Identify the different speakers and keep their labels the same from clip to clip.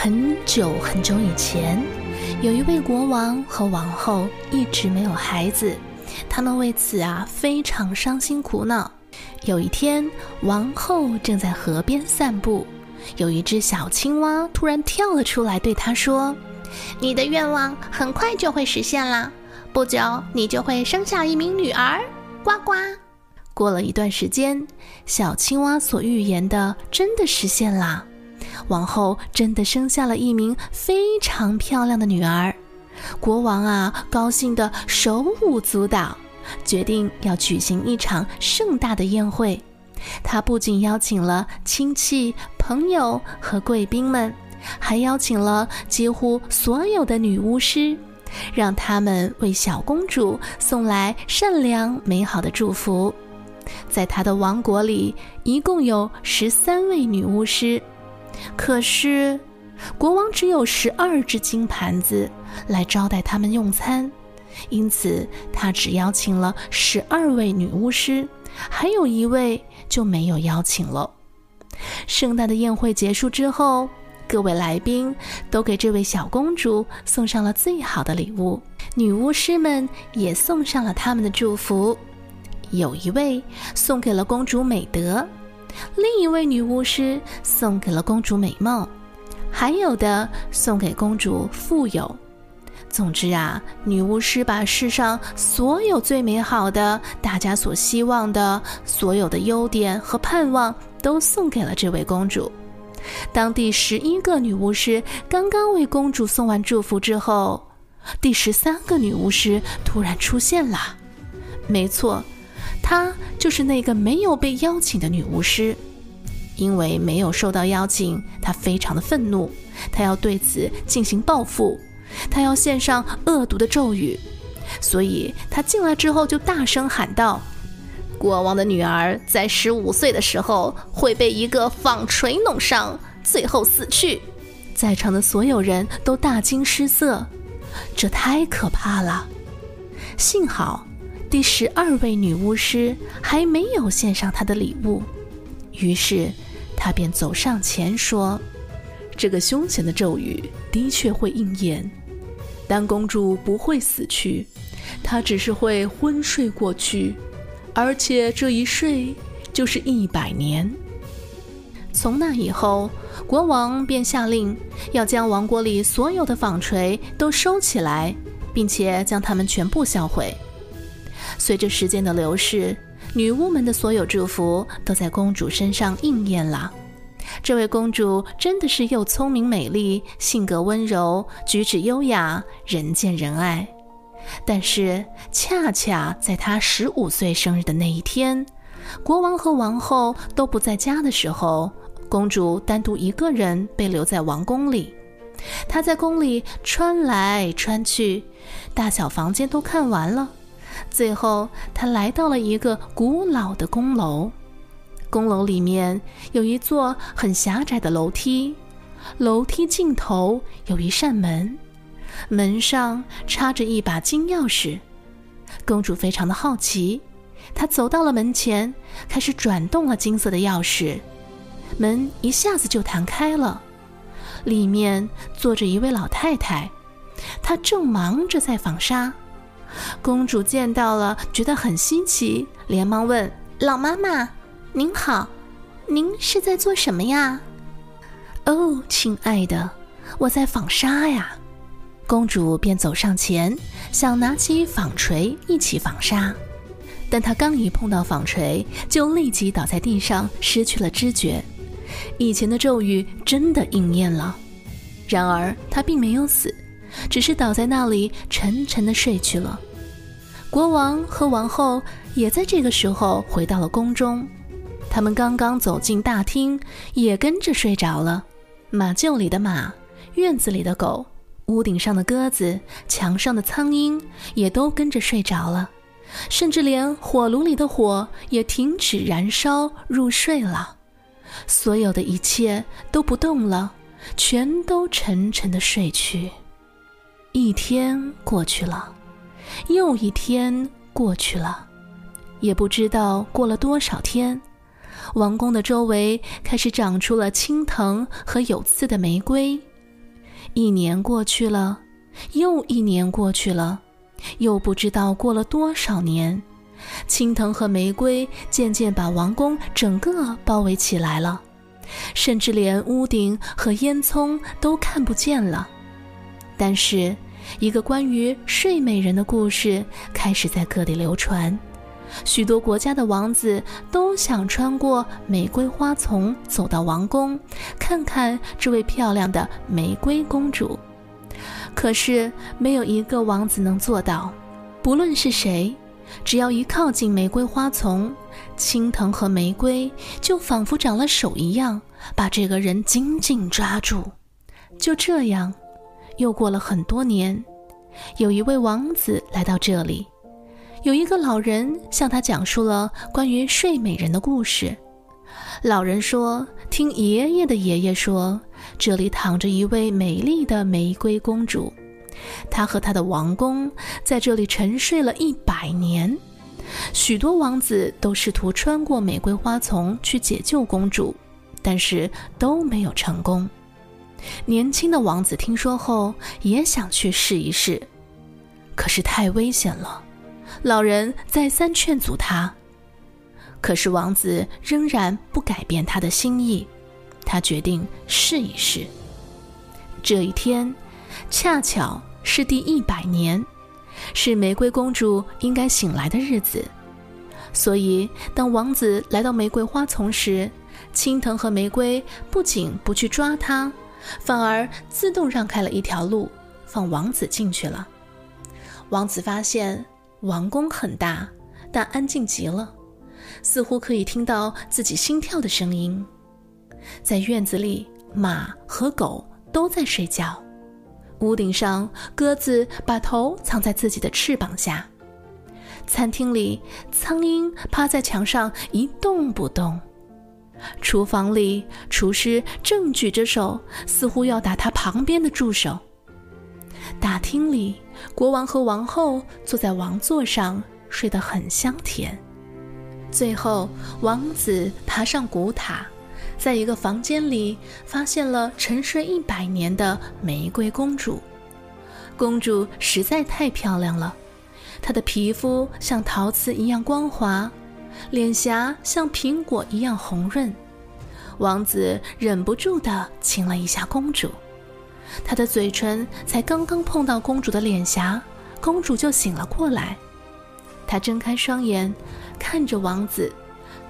Speaker 1: 很久很久以前，有一位国王和王后一直没有孩子，他们为此啊非常伤心苦恼。有一天，王后正在河边散步，有一只小青蛙突然跳了出来，对她说：“
Speaker 2: 你的愿望很快就会实现啦，不久你就会生下一名女儿。”呱呱。
Speaker 1: 过了一段时间，小青蛙所预言的真的实现啦。王后真的生下了一名非常漂亮的女儿，国王啊高兴得手舞足蹈，决定要举行一场盛大的宴会。他不仅邀请了亲戚、朋友和贵宾们，还邀请了几乎所有的女巫师，让他们为小公主送来善良美好的祝福。在他的王国里，一共有十三位女巫师。可是，国王只有十二只金盘子来招待他们用餐，因此他只邀请了十二位女巫师，还有一位就没有邀请了。盛大的宴会结束之后，各位来宾都给这位小公主送上了最好的礼物，女巫师们也送上了他们的祝福。有一位送给了公主美德。另一位女巫师送给了公主美貌，还有的送给公主富有。总之啊，女巫师把世上所有最美好的、大家所希望的所有的优点和盼望都送给了这位公主。当第十一个女巫师刚刚为公主送完祝福之后，第十三个女巫师突然出现了。没错。她就是那个没有被邀请的女巫师，因为没有受到邀请，她非常的愤怒，她要对此进行报复，她要献上恶毒的咒语，所以她进来之后就大声喊道：“国王的女儿在十五岁的时候会被一个纺锤弄伤，最后死去。”在场的所有人都大惊失色，这太可怕了。幸好。第十二位女巫师还没有献上她的礼物，于是她便走上前说：“这个凶险的咒语的确会应验，但公主不会死去，她只是会昏睡过去，而且这一睡就是一百年。”从那以后，国王便下令要将王国里所有的纺锤都收起来，并且将它们全部销毁。随着时间的流逝，女巫们的所有祝福都在公主身上应验了。这位公主真的是又聪明美丽，性格温柔，举止优雅，人见人爱。但是，恰恰在她十五岁生日的那一天，国王和王后都不在家的时候，公主单独一个人被留在王宫里。她在宫里穿来穿去，大小房间都看完了。最后，他来到了一个古老的宫楼。宫楼里面有一座很狭窄的楼梯，楼梯尽头有一扇门，门上插着一把金钥匙。公主非常的好奇，她走到了门前，开始转动了金色的钥匙，门一下子就弹开了。里面坐着一位老太太，她正忙着在纺纱。公主见到了，觉得很新奇，连忙问：“
Speaker 2: 老妈妈，您好，您是在做什么呀？”“
Speaker 1: 哦，亲爱的，我在纺纱呀。”公主便走上前，想拿起纺锤一起纺纱，但她刚一碰到纺锤，就立即倒在地上，失去了知觉。以前的咒语真的应验了，然而她并没有死。只是倒在那里，沉沉的睡去了。国王和王后也在这个时候回到了宫中，他们刚刚走进大厅，也跟着睡着了。马厩里的马，院子里的狗，屋顶上的鸽子，墙上的苍蝇，也都跟着睡着了，甚至连火炉里的火也停止燃烧，入睡了。所有的一切都不动了，全都沉沉的睡去。一天过去了，又一天过去了，也不知道过了多少天，王宫的周围开始长出了青藤和有刺的玫瑰，一年过去了，又一年过去了，又不知道过了多少年，青藤和玫瑰渐渐把王宫整个包围起来了，甚至连屋顶和烟囱都看不见了。但是，一个关于睡美人的故事开始在各地流传。许多国家的王子都想穿过玫瑰花丛走到王宫，看看这位漂亮的玫瑰公主。可是没有一个王子能做到。不论是谁，只要一靠近玫瑰花丛，青藤和玫瑰就仿佛长了手一样，把这个人紧紧抓住。就这样，又过了很多年，有一位王子来到这里。有一个老人向他讲述了关于睡美人的故事。老人说：“听爷爷的爷爷说，这里躺着一位美丽的玫瑰公主，她和她的王宫在这里沉睡了一百年。许多王子都试图穿过玫瑰花丛去解救公主，但是都没有成功。年轻的王子听说后也想去试一试，可是太危险了。”老人再三劝阻他，可是王子仍然不改变他的心意。他决定试一试。这一天，恰巧是第一百年，是玫瑰公主应该醒来的日子。所以，当王子来到玫瑰花丛时，青藤和玫瑰不仅不去抓他，反而自动让开了一条路，放王子进去了。王子发现。王宫很大，但安静极了，似乎可以听到自己心跳的声音。在院子里，马和狗都在睡觉。屋顶上，鸽子把头藏在自己的翅膀下。餐厅里，苍蝇趴在墙上一动不动。厨房里，厨师正举着手，似乎要打他旁边的助手。大厅里，国王和王后坐在王座上，睡得很香甜。最后，王子爬上古塔，在一个房间里发现了沉睡一百年的玫瑰公主。公主实在太漂亮了，她的皮肤像陶瓷一样光滑，脸颊像苹果一样红润。王子忍不住地亲了一下公主。他的嘴唇才刚刚碰到公主的脸颊，公主就醒了过来。她睁开双眼，看着王子，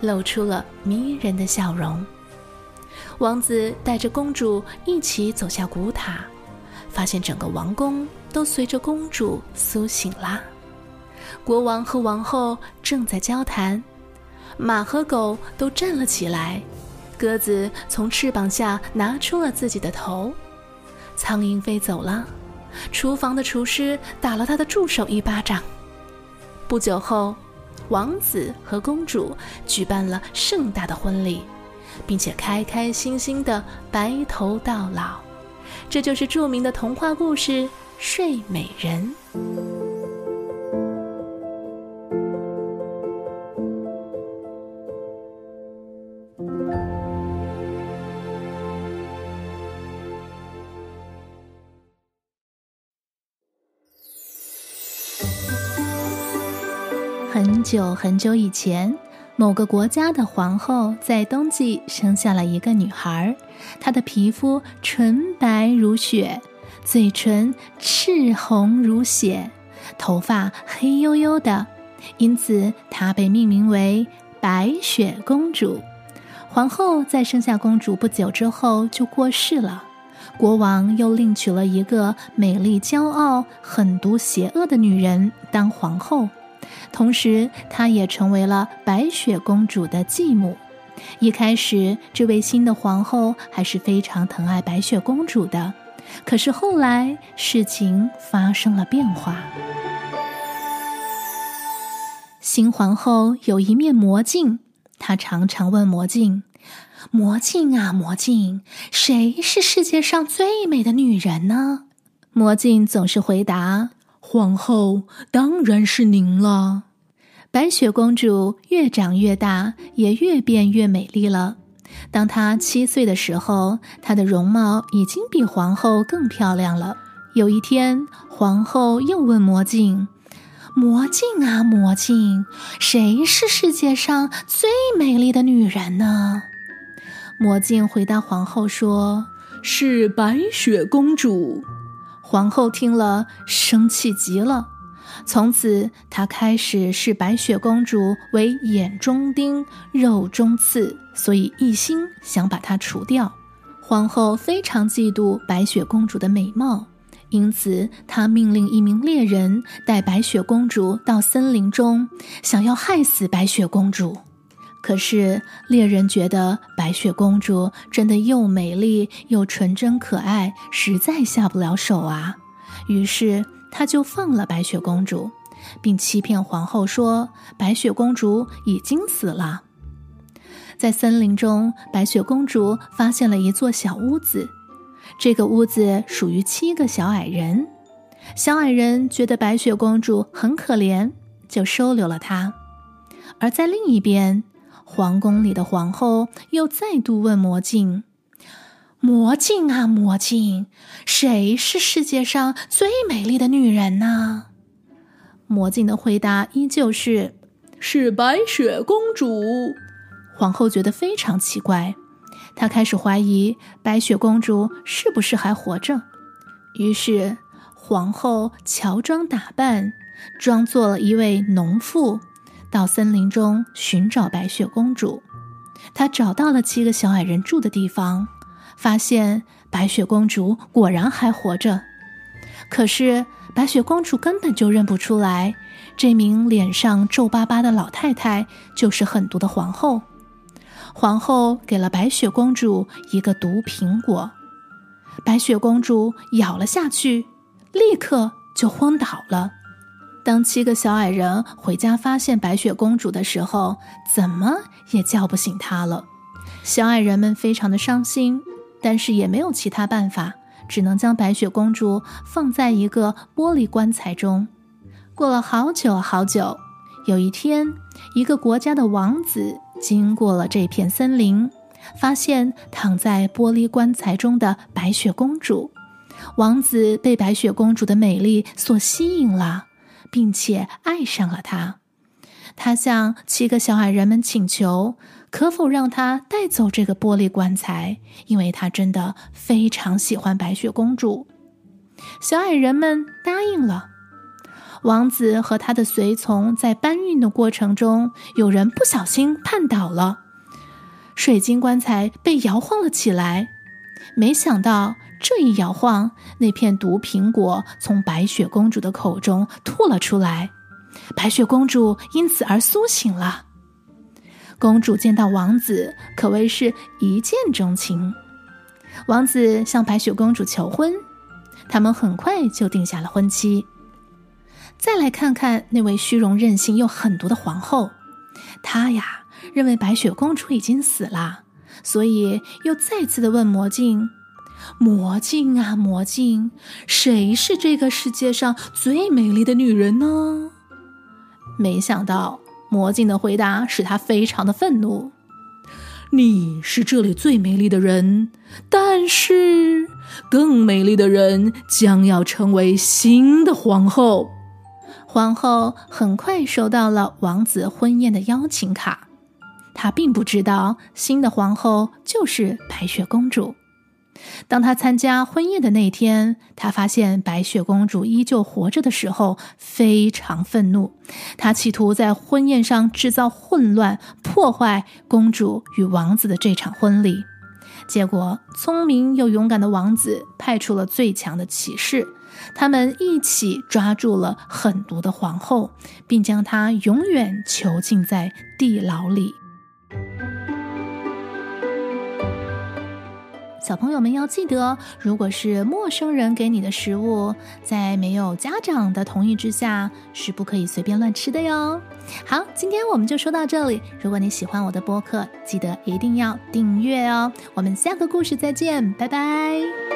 Speaker 1: 露出了迷人的笑容。王子带着公主一起走下古塔，发现整个王宫都随着公主苏醒啦。国王和王后正在交谈，马和狗都站了起来，鸽子从翅膀下拿出了自己的头。苍蝇飞走了，厨房的厨师打了他的助手一巴掌。不久后，王子和公主举办了盛大的婚礼，并且开开心心的白头到老。这就是著名的童话故事《睡美人》。
Speaker 3: 久很久以前，某个国家的皇后在冬季生下了一个女孩，她的皮肤纯白如雪，嘴唇赤红如血，头发黑黝黝的，因此她被命名为白雪公主。皇后在生下公主不久之后就过世了，国王又另娶了一个美丽、骄傲、狠毒、邪恶的女人当皇后。同时，她也成为了白雪公主的继母。一开始，这位新的皇后还是非常疼爱白雪公主的。可是后来，事情发生了变化。新皇后有一面魔镜，她常常问魔镜：“魔镜啊，魔镜，谁是世界上最美的女人呢？”魔镜总是回答。
Speaker 4: 皇后当然是您了。
Speaker 3: 白雪公主越长越大，也越变越美丽了。当她七岁的时候，她的容貌已经比皇后更漂亮了。有一天，皇后又问魔镜：“魔镜啊，魔镜，谁是世界上最美丽的女人呢？”魔镜回答皇后说：“
Speaker 4: 是白雪公主。”
Speaker 3: 皇后听了，生气极了。从此，她开始视白雪公主为眼中钉、肉中刺，所以一心想把她除掉。皇后非常嫉妒白雪公主的美貌，因此她命令一名猎人带白雪公主到森林中，想要害死白雪公主。可是猎人觉得白雪公主真的又美丽又纯真可爱，实在下不了手啊，于是。他就放了白雪公主，并欺骗皇后说白雪公主已经死了。在森林中，白雪公主发现了一座小屋子，这个屋子属于七个小矮人。小矮人觉得白雪公主很可怜，就收留了她。而在另一边，皇宫里的皇后又再度问魔镜。魔镜啊，魔镜，谁是世界上最美丽的女人呢？魔镜的回答依旧是：
Speaker 4: 是白雪公主。
Speaker 3: 皇后觉得非常奇怪，她开始怀疑白雪公主是不是还活着。于是，皇后乔装打扮，装作了一位农妇，到森林中寻找白雪公主。她找到了七个小矮人住的地方。发现白雪公主果然还活着，可是白雪公主根本就认不出来，这名脸上皱巴巴的老太太就是狠毒的皇后。皇后给了白雪公主一个毒苹果，白雪公主咬了下去，立刻就昏倒了。当七个小矮人回家发现白雪公主的时候，怎么也叫不醒她了。小矮人们非常的伤心。但是也没有其他办法，只能将白雪公主放在一个玻璃棺材中。过了好久好久，有一天，一个国家的王子经过了这片森林，发现躺在玻璃棺材中的白雪公主。王子被白雪公主的美丽所吸引了，并且爱上了她。他向七个小矮人们请求。可否让他带走这个玻璃棺材？因为他真的非常喜欢白雪公主。小矮人们答应了。王子和他的随从在搬运的过程中，有人不小心绊倒了，水晶棺材被摇晃了起来。没想到这一摇晃，那片毒苹果从白雪公主的口中吐了出来，白雪公主因此而苏醒了。公主见到王子，可谓是一见钟情。王子向白雪公主求婚，他们很快就定下了婚期。再来看看那位虚荣、任性又狠毒的皇后，她呀认为白雪公主已经死了，所以又再次的问魔镜：“魔镜啊，魔镜，谁是这个世界上最美丽的女人呢？”没想到。魔镜的回答使他非常的愤怒。
Speaker 4: 你是这里最美丽的人，但是更美丽的人将要成为新的皇后。
Speaker 3: 皇后很快收到了王子婚宴的邀请卡，她并不知道新的皇后就是白雪公主。当他参加婚宴的那天，他发现白雪公主依旧活着的时候，非常愤怒。他企图在婚宴上制造混乱，破坏公主与王子的这场婚礼。结果，聪明又勇敢的王子派出了最强的骑士，他们一起抓住了狠毒的皇后，并将她永远囚禁在地牢里。小朋友们要记得，如果是陌生人给你的食物，在没有家长的同意之下，是不可以随便乱吃的哟。好，今天我们就说到这里。如果你喜欢我的播客，记得一定要订阅哦。我们下个故事再见，拜拜。